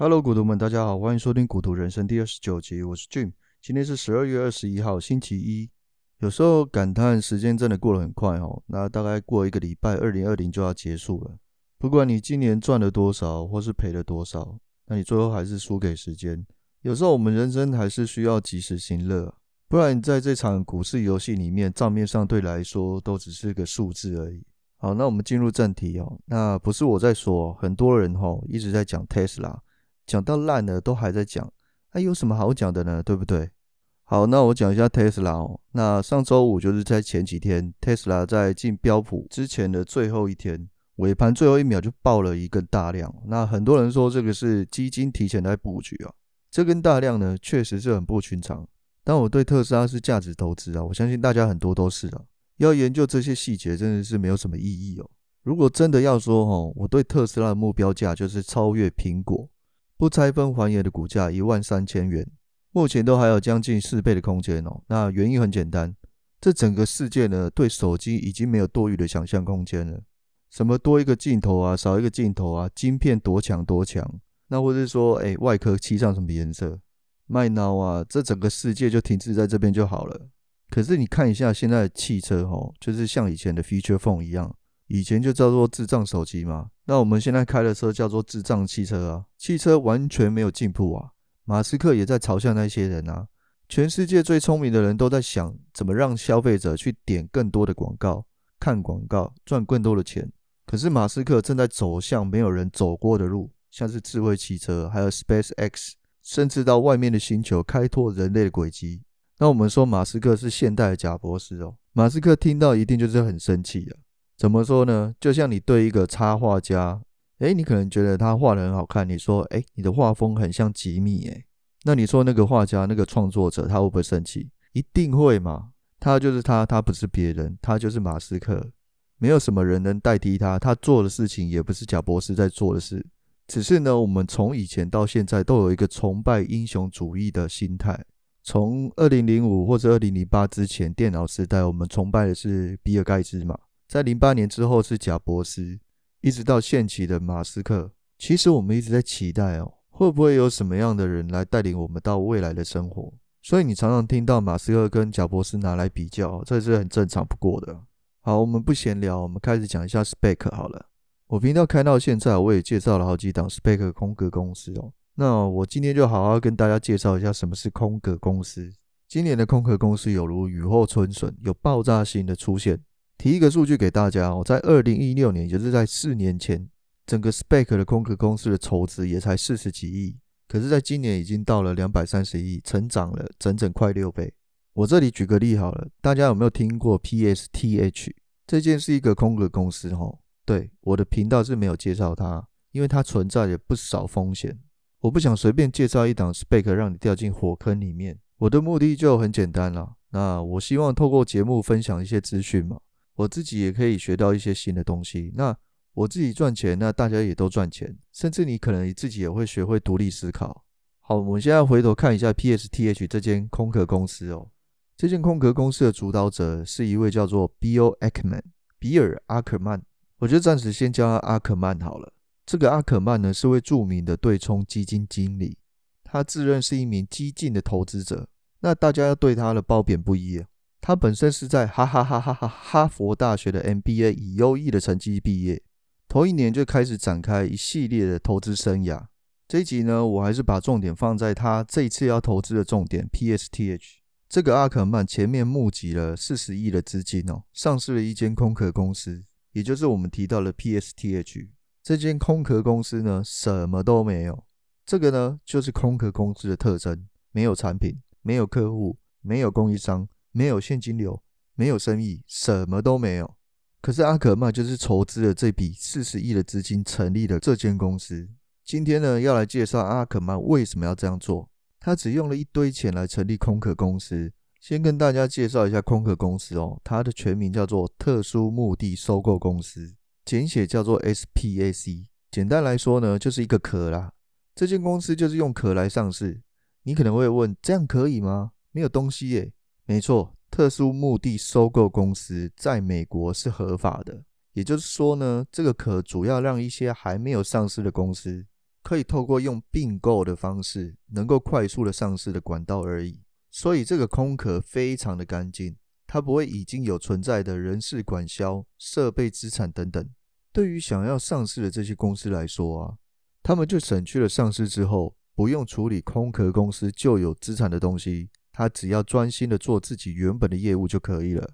Hello，股徒们，大家好，欢迎收听《股徒人生》第二十九集，我是 Jim。今天是十二月二十一号，星期一。有时候感叹时间真的过得很快哦，那大概过一个礼拜，二零二零就要结束了。不管你今年赚了多少，或是赔了多少，那你最后还是输给时间。有时候我们人生还是需要及时行乐，不然在这场股市游戏里面，账面上对来说都只是个数字而已。好，那我们进入正题哦。那不是我在说，很多人吼一直在讲 Tesla，讲到烂了都还在讲，那有什么好讲的呢？对不对？好，那我讲一下 Tesla 哦。那上周五就是在前几天，Tesla 在进标普之前的最后一天，尾盘最后一秒就爆了一根大量。那很多人说这个是基金提前在布局啊。这根大量呢，确实是很不寻常。但我对特斯拉是价值投资啊，我相信大家很多都是啊。要研究这些细节，真的是没有什么意义哦。如果真的要说哦，我对特斯拉的目标价就是超越苹果，不拆分还原的股价一万三千元，目前都还有将近四倍的空间哦。那原因很简单，这整个世界呢，对手机已经没有多余的想象空间了。什么多一个镜头啊，少一个镜头啊，晶片多强多强，那或者说，哎，外壳漆上什么颜色，卖脑啊，这整个世界就停滞在这边就好了。可是你看一下现在的汽车哦，就是像以前的 Feature Phone 一样，以前就叫做智障手机嘛。那我们现在开的车叫做智障汽车啊，汽车完全没有进步啊。马斯克也在嘲笑那些人啊，全世界最聪明的人都在想怎么让消费者去点更多的广告、看广告、赚更多的钱。可是马斯克正在走向没有人走过的路，像是智慧汽车，还有 SpaceX，甚至到外面的星球开拓人类的轨迹。那我们说马斯克是现代的贾博士哦，马斯克听到一定就是很生气啊。怎么说呢？就像你对一个插画家，诶，你可能觉得他画的很好看，你说，诶，你的画风很像吉米，诶，那你说那个画家、那个创作者，他会不会生气？一定会嘛。他就是他，他不是别人，他就是马斯克，没有什么人能代替他，他做的事情也不是贾伯斯在做的事。只是呢，我们从以前到现在都有一个崇拜英雄主义的心态。从二零零五或者二零零八之前，电脑时代，我们崇拜的是比尔盖茨嘛。在零八年之后是贾伯斯，一直到现期的马斯克。其实我们一直在期待哦，会不会有什么样的人来带领我们到未来的生活？所以你常常听到马斯克跟贾伯斯拿来比较，这是很正常不过的。好，我们不闲聊，我们开始讲一下 SPAC 好了。我频道开到现在，我也介绍了好几档 SPAC 空壳公司哦。那我今天就好好跟大家介绍一下什么是空壳公司。今年的空壳公司有如雨后春笋，有爆炸性的出现。提一个数据给大家哦，在二零一六年，也就是在四年前，整个 SPAC 的空壳公司的筹资也才四十几亿，可是在今年已经到了两百三十亿，成长了整整快六倍。我这里举个例好了，大家有没有听过 PSTH？这件是一个空壳公司哦。对，我的频道是没有介绍它，因为它存在着不少风险。我不想随便介绍一档 SPAC 让你掉进火坑里面。我的目的就很简单了。那我希望透过节目分享一些资讯嘛，我自己也可以学到一些新的东西。那我自己赚钱，那大家也都赚钱，甚至你可能自己也会学会独立思考。好，我们现在回头看一下 PSTH 这间空壳公司哦。这间空壳公司的主导者是一位叫做 Bill Ackman，比尔·阿克曼。我就暂时先叫他阿克曼好了。这个阿克曼呢，是位著名的对冲基金经理，他自认是一名激进的投资者。那大家要对他的褒贬不一啊。他本身是在哈哈哈哈哈哈佛大学的 MBA 以优异的成绩毕业，头一年就开始展开一系列的投资生涯。这一集呢，我还是把重点放在他这一次要投资的重点 PSTH。这个阿肯曼前面募集了四十亿的资金哦，上市了一间空壳公司，也就是我们提到的 PSTH。这间空壳公司呢，什么都没有。这个呢，就是空壳公司的特征：没有产品，没有客户，没有供应商，没有现金流，没有生意，什么都没有。可是阿克曼就是筹资了这笔四十亿的资金，成立了这间公司。今天呢，要来介绍阿克曼为什么要这样做。他只用了一堆钱来成立空壳公司。先跟大家介绍一下空壳公司哦，它的全名叫做特殊目的收购公司。简写叫做 SPAC，简单来说呢，就是一个壳啦。这间公司就是用壳来上市。你可能会问，这样可以吗？没有东西耶。没错，特殊目的收购公司在美国是合法的。也就是说呢，这个壳主要让一些还没有上市的公司可以透过用并购的方式，能够快速的上市的管道而已。所以这个空壳非常的干净，它不会已经有存在的人事管销、设备资产等等。对于想要上市的这些公司来说啊，他们就省去了上市之后不用处理空壳公司旧有资产的东西，他只要专心的做自己原本的业务就可以了。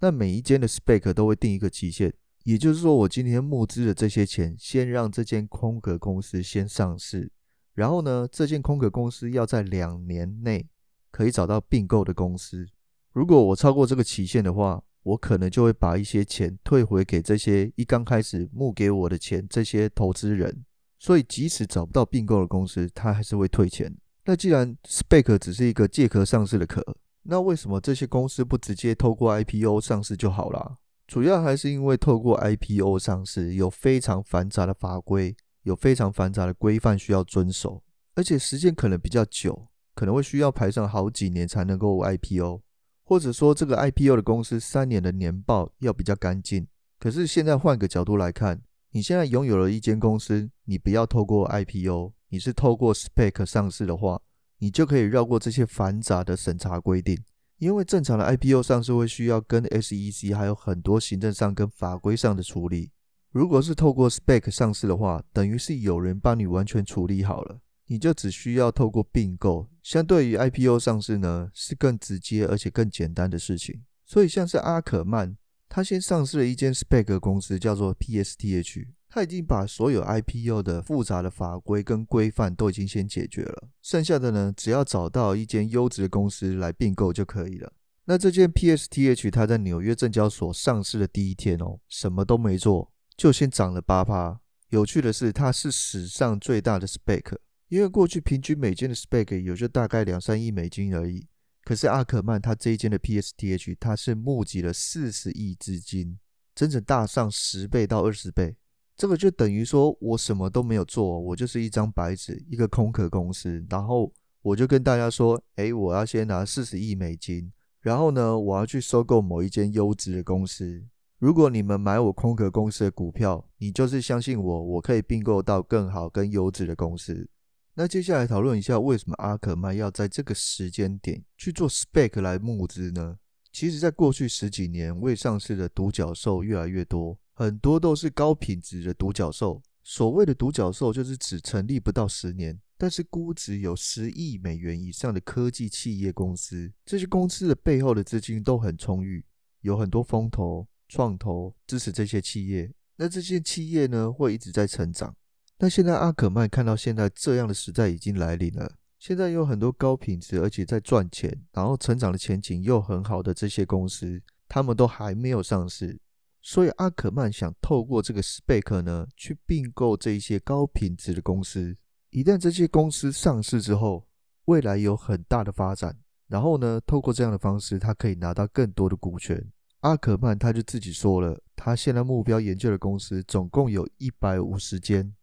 那每一间的 SPAC 都会定一个期限。也就是说，我今天募资的这些钱，先让这间空壳公司先上市，然后呢，这间空壳公司要在两年内可以找到并购的公司。如果我超过这个期限的话，我可能就会把一些钱退回给这些一刚开始募给我的钱这些投资人。所以，即使找不到并购的公司，他还是会退钱。那既然 SPAC 只是一个借壳上市的壳，那为什么这些公司不直接透过 IPO 上市就好了？主要还是因为透过 IPO 上市有非常繁杂的法规，有非常繁杂的规范需要遵守，而且时间可能比较久，可能会需要排上好几年才能够 IPO，或者说这个 IPO 的公司三年的年报要比较干净。可是现在换个角度来看，你现在拥有了一间公司，你不要透过 IPO，你是透过 SPAC 上市的话，你就可以绕过这些繁杂的审查规定。因为正常的 IPO 上市会需要跟 SEC 还有很多行政上跟法规上的处理。如果是透过 SPAC 上市的话，等于是有人帮你完全处理好了，你就只需要透过并购。相对于 IPO 上市呢，是更直接而且更简单的事情。所以像是阿可曼，他先上市了一间 SPAC 公司，叫做 PSTH。他已经把所有 IPO 的复杂的法规跟规范都已经先解决了，剩下的呢，只要找到一间优质的公司来并购就可以了。那这间 PSTH 它在纽约证交所上市的第一天哦，什么都没做，就先涨了八趴。有趣的是，它是史上最大的 SPAC，因为过去平均每间的 SPAC 也就大概两三亿美金而已。可是阿可曼他这一间的 PSTH，它是募集了四十亿资金，整整大上十倍到二十倍。这个就等于说，我什么都没有做，我就是一张白纸，一个空壳公司。然后我就跟大家说，哎，我要先拿四十亿美金，然后呢，我要去收购某一间优质的公司。如果你们买我空壳公司的股票，你就是相信我，我可以并购到更好、更优质的公司。那接下来讨论一下，为什么阿可曼要在这个时间点去做 SPAC 来募资呢？其实，在过去十几年，未上市的独角兽越来越多。很多都是高品质的独角兽。所谓的独角兽，就是指成立不到十年，但是估值有十亿美元以上的科技企业公司。这些公司的背后的资金都很充裕，有很多风投、创投支持这些企业。那这些企业呢，会一直在成长。那现在阿可曼看到现在这样的时代已经来临了，现在有很多高品质而且在赚钱，然后成长的前景又很好的这些公司，他们都还没有上市。所以阿可曼想透过这个 SPAC 呢，去并购这一些高品质的公司。一旦这些公司上市之后，未来有很大的发展。然后呢，透过这样的方式，他可以拿到更多的股权。阿可曼他就自己说了，他现在目标研究的公司总共有一百五十间，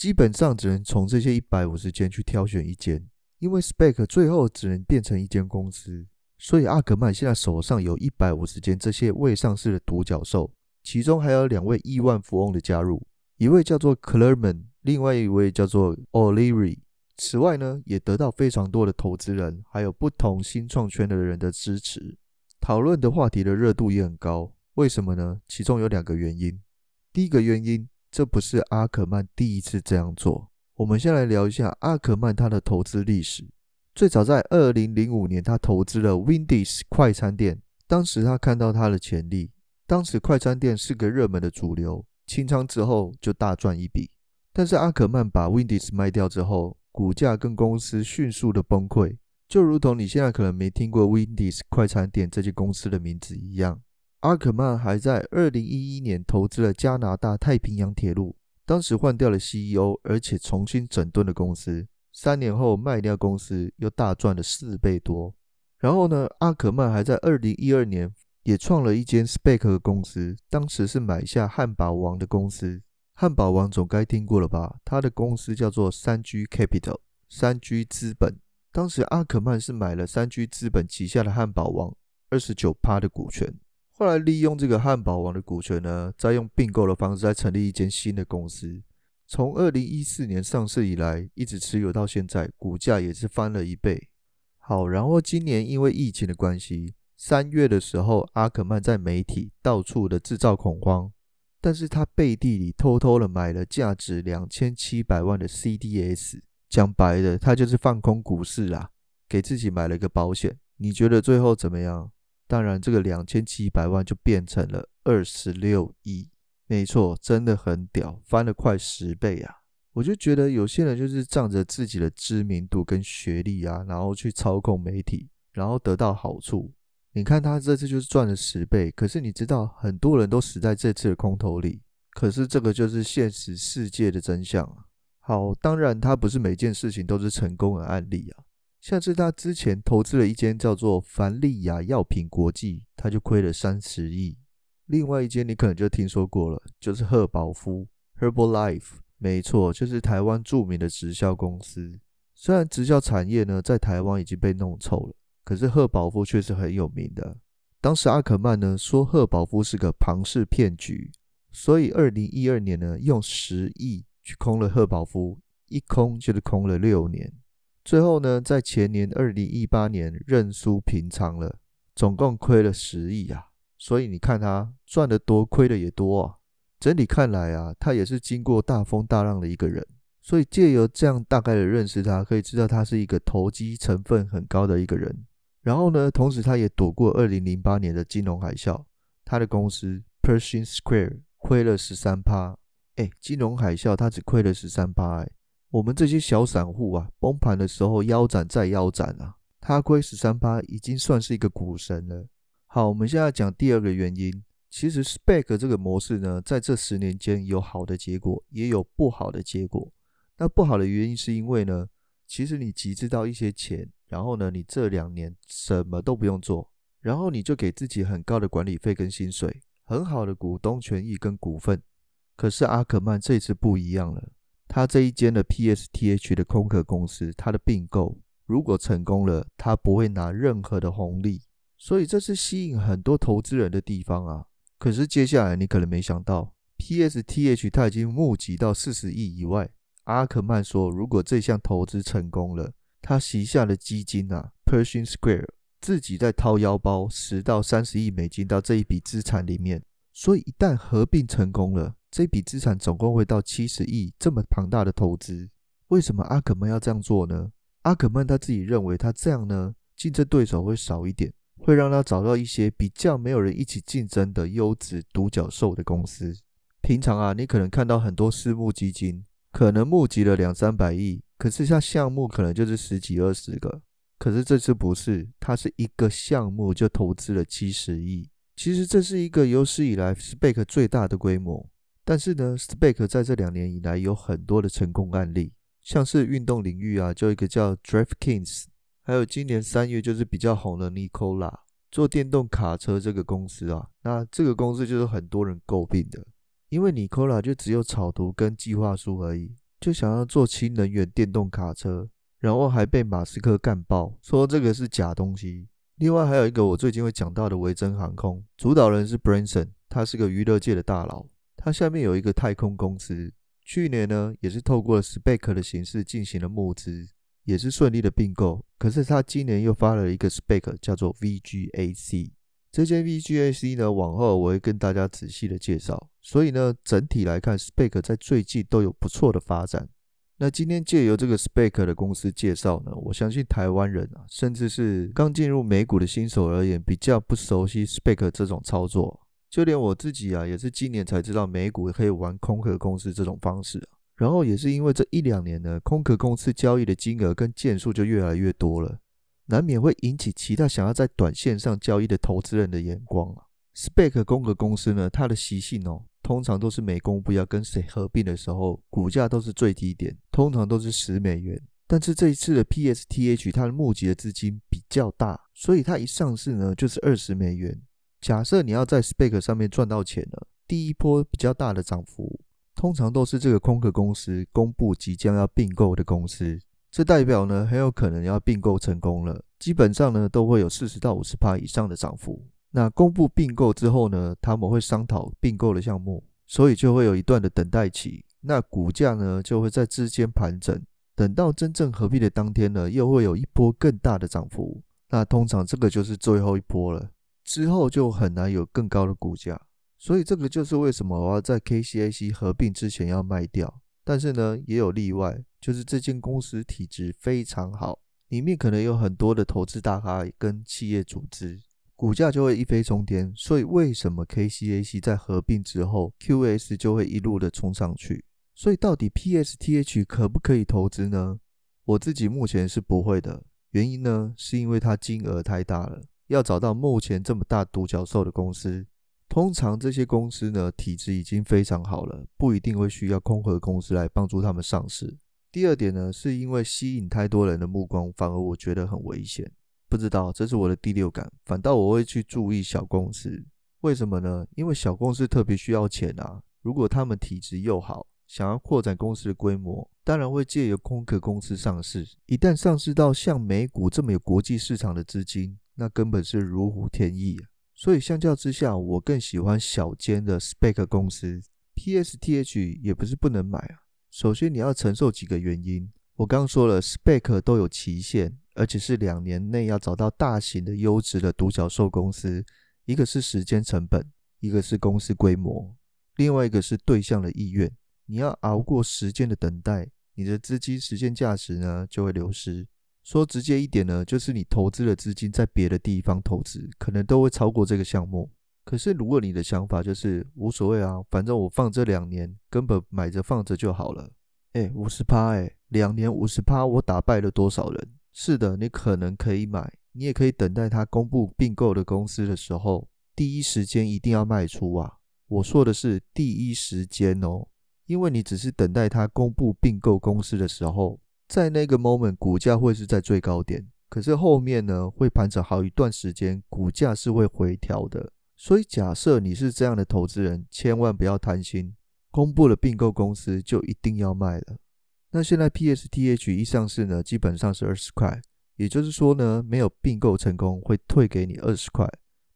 基本上只能从这些一百五十间去挑选一间，因为 SPAC 最后只能变成一间公司。所以阿格曼现在手上有一百五十间这些未上市的独角兽。其中还有两位亿万富翁的加入，一位叫做 Clerman，另外一位叫做 O'Leary。此外呢，也得到非常多的投资人，还有不同新创圈的人的支持。讨论的话题的热度也很高。为什么呢？其中有两个原因。第一个原因，这不是阿可曼第一次这样做。我们先来聊一下阿可曼他的投资历史。最早在二零零五年，他投资了 Wendy's 快餐店，当时他看到他的潜力。当时快餐店是个热门的主流，清仓之后就大赚一笔。但是阿可曼把 Wendy's 卖掉之后，股价跟公司迅速的崩溃，就如同你现在可能没听过 Wendy's 快餐店这间公司的名字一样。阿可曼还在二零一一年投资了加拿大太平洋铁路，当时换掉了 CEO，而且重新整顿了公司。三年后卖掉公司，又大赚了四倍多。然后呢，阿可曼还在二零一二年。也创了一间 SPAC 公司，当时是买下汉堡王的公司。汉堡王总该听过了吧？他的公司叫做三 G Capital，三 G 资本。当时阿可曼是买了三 G 资本旗下的汉堡王二十九趴的股权。后来利用这个汉堡王的股权呢，再用并购的方式再成立一间新的公司。从二零一四年上市以来，一直持有到现在，股价也是翻了一倍。好，然后今年因为疫情的关系，三月的时候，阿克曼在媒体到处的制造恐慌，但是他背地里偷偷的买了价值两千七百万的 CDS，讲白了，他就是放空股市啦，给自己买了一个保险。你觉得最后怎么样？当然，这个两千七百万就变成了二十六亿，没错，真的很屌，翻了快十倍啊！我就觉得有些人就是仗着自己的知名度跟学历啊，然后去操控媒体，然后得到好处。你看他这次就是赚了十倍，可是你知道很多人都死在这次的空头里，可是这个就是现实世界的真相啊。好，当然他不是每件事情都是成功的案例啊。像是他之前投资了一间叫做凡利亚药品国际，他就亏了三十亿。另外一间你可能就听说过了，就是赫宝夫 （Herbalife）。没错，就是台湾著名的直销公司。虽然直销产业呢在台湾已经被弄臭了，可是赫宝夫却是很有名的。当时阿克曼呢说赫宝夫是个庞氏骗局，所以二零一二年呢用十亿去空了赫宝夫，一空就是空了六年。最后呢，在前年二零一八年认输平仓了，总共亏了十亿啊！所以你看他赚得多，亏的也多啊。整体看来啊，他也是经过大风大浪的一个人。所以借由这样大概的认识他，可以知道他是一个投机成分很高的一个人。然后呢，同时他也躲过二零零八年的金融海啸，他的公司 Pershing Square 亏了十三趴。哎，金融海啸他只亏了十三趴，哎。我们这些小散户啊，崩盘的时候腰斩再腰斩啊，他亏十三趴，已经算是一个股神了。好，我们现在讲第二个原因，其实 SPAC 这个模式呢，在这十年间有好的结果，也有不好的结果。那不好的原因是因为呢，其实你集资到一些钱，然后呢，你这两年什么都不用做，然后你就给自己很高的管理费跟薪水，很好的股东权益跟股份。可是阿克曼这次不一样了。他这一间的 PSTH 的空壳公司，他的并购如果成功了，他不会拿任何的红利，所以这是吸引很多投资人的地方啊。可是接下来你可能没想到，PSTH 他已经募集到四十亿以外。阿克曼说，如果这项投资成功了，他旗下的基金啊，Pershing Square 自己再掏腰包十到三十亿美金到这一笔资产里面，所以一旦合并成功了。这笔资产总共会到七十亿，这么庞大的投资，为什么阿克曼要这样做呢？阿克曼他自己认为，他这样呢，竞争对手会少一点，会让他找到一些比较没有人一起竞争的优质独角兽的公司。平常啊，你可能看到很多私募基金，可能募集了两三百亿，可是像项目可能就是十几二十个，可是这次不是，他是一个项目就投资了七十亿。其实这是一个有史以来 SPAC 最大的规模。但是呢，SPAC 在这两年以来有很多的成功案例，像是运动领域啊，就一个叫 DraftKings，还有今年三月就是比较红的 Nikola 做电动卡车这个公司啊，那这个公司就是很多人诟病的，因为 Nikola 就只有草图跟计划书而已，就想要做氢能源电动卡车，然后还被马斯克干爆，说这个是假东西。另外还有一个我最近会讲到的维珍航空，主导人是 Branson，他是个娱乐界的大佬。它下面有一个太空公司，去年呢也是透过 SPAC 的形式进行了募资，也是顺利的并购。可是它今年又发了一个 SPAC，叫做 VGAC。这间 VGAC 呢，往后我会跟大家仔细的介绍。所以呢，整体来看，SPAC 在最近都有不错的发展。那今天借由这个 SPAC 的公司介绍呢，我相信台湾人啊，甚至是刚进入美股的新手而言，比较不熟悉 SPAC 这种操作。就连我自己啊，也是今年才知道美股可以玩空壳公司这种方式啊。然后也是因为这一两年呢，空壳公司交易的金额跟件数就越来越多了，难免会引起其他想要在短线上交易的投资人的眼光啊。SPAC 空壳公司呢，它的习性哦，通常都是没公布要跟谁合并的时候，股价都是最低点，通常都是十美元。但是这一次的 PSTH 它的募集的资金比较大，所以它一上市呢，就是二十美元。假设你要在 SPAC 上面赚到钱了，第一波比较大的涨幅，通常都是这个空壳公司公布即将要并购的公司，这代表呢很有可能要并购成功了，基本上呢都会有四十到五十趴以上的涨幅。那公布并购之后呢，他们会商讨并购的项目，所以就会有一段的等待期。那股价呢就会在之间盘整，等到真正合并的当天呢，又会有一波更大的涨幅。那通常这个就是最后一波了，之后就很难有更高的股价。所以这个就是为什么我要在 KCAC 合并之前要卖掉。但是呢，也有例外，就是这间公司体质非常好，里面可能有很多的投资大咖跟企业组织，股价就会一飞冲天。所以为什么 KCAC 在合并之后，QS 就会一路的冲上去？所以到底 PSTH 可不可以投资呢？我自己目前是不会的，原因呢是因为它金额太大了，要找到目前这么大独角兽的公司。通常这些公司呢，体质已经非常好了，不一定会需要空壳公司来帮助他们上市。第二点呢，是因为吸引太多人的目光，反而我觉得很危险。不知道，这是我的第六感，反倒我会去注意小公司。为什么呢？因为小公司特别需要钱啊。如果他们体质又好，想要扩展公司的规模，当然会借由空壳公司上市。一旦上市到像美股这么有国际市场的资金，那根本是如虎添翼啊。所以相较之下，我更喜欢小间的 SPAC 公司。PSTH 也不是不能买啊。首先你要承受几个原因。我刚说了，Spec 都有期限，而且是两年内要找到大型的优质的独角兽公司。一个是时间成本，一个是公司规模，另外一个是对象的意愿。你要熬过时间的等待，你的资金时间价值呢就会流失。说直接一点呢，就是你投资的资金在别的地方投资，可能都会超过这个项目。可是如果你的想法就是无所谓啊，反正我放这两年，根本买着放着就好了。哎，五十趴，哎，两年五十趴，我打败了多少人？是的，你可能可以买，你也可以等待他公布并购的公司的时候，第一时间一定要卖出啊！我说的是第一时间哦，因为你只是等待他公布并购公司的时候。在那个 moment，股价会是在最高点，可是后面呢，会盘整好一段时间，股价是会回调的。所以假设你是这样的投资人，千万不要贪心，公布了并购公司就一定要卖了。那现在 PSTH 一上市呢，基本上是二十块，也就是说呢，没有并购成功会退给你二十块，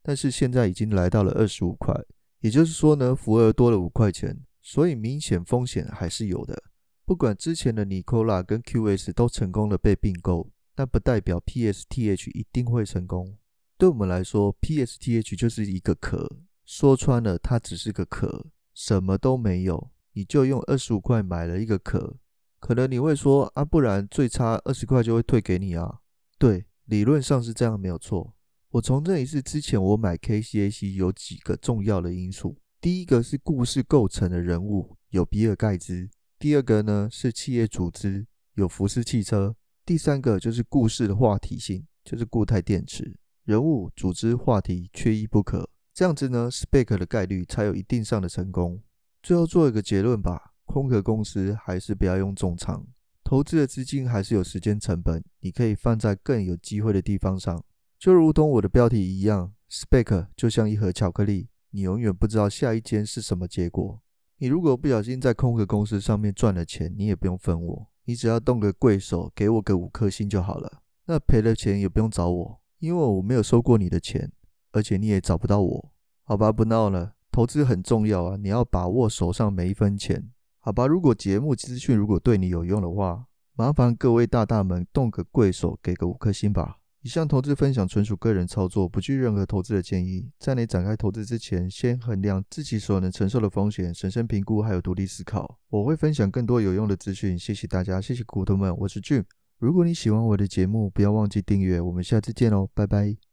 但是现在已经来到了二十五块，也就是说呢，浮额多了五块钱，所以明显风险还是有的。不管之前的 Nikola 跟 QS 都成功的被并购，但不代表 PSTH 一定会成功。对我们来说，PSTH 就是一个壳，说穿了，它只是个壳，什么都没有。你就用二十五块买了一个壳，可能你会说啊，不然最差二十块就会退给你啊。对，理论上是这样，没有错。我重申一次，之前我买 KCAC 有几个重要的因素，第一个是故事构成的人物，有比尔盖茨。第二个呢是企业组织，有福斯汽车。第三个就是故事的话题性，就是固态电池。人物、组织、话题缺一不可，这样子呢，SPAC 的概率才有一定上的成功。最后做一个结论吧，空壳公司还是不要用重仓，投资的资金还是有时间成本，你可以放在更有机会的地方上。就如同我的标题一样，SPAC 就像一盒巧克力，你永远不知道下一间是什么结果。你如果不小心在空壳公司上面赚了钱，你也不用分我，你只要动个贵手，给我个五颗星就好了。那赔了钱也不用找我，因为我没有收过你的钱，而且你也找不到我。好吧，不闹了，投资很重要啊，你要把握手上每一分钱。好吧，如果节目资讯如果对你有用的话，麻烦各位大大们动个贵手，给个五颗星吧。以上投资分享纯属个人操作，不具任何投资的建议。在你展开投资之前，先衡量自己所能承受的风险，审慎评估，还有独立思考。我会分享更多有用的资讯。谢谢大家，谢谢股东们，我是 Jim。如果你喜欢我的节目，不要忘记订阅。我们下次见喽，拜拜。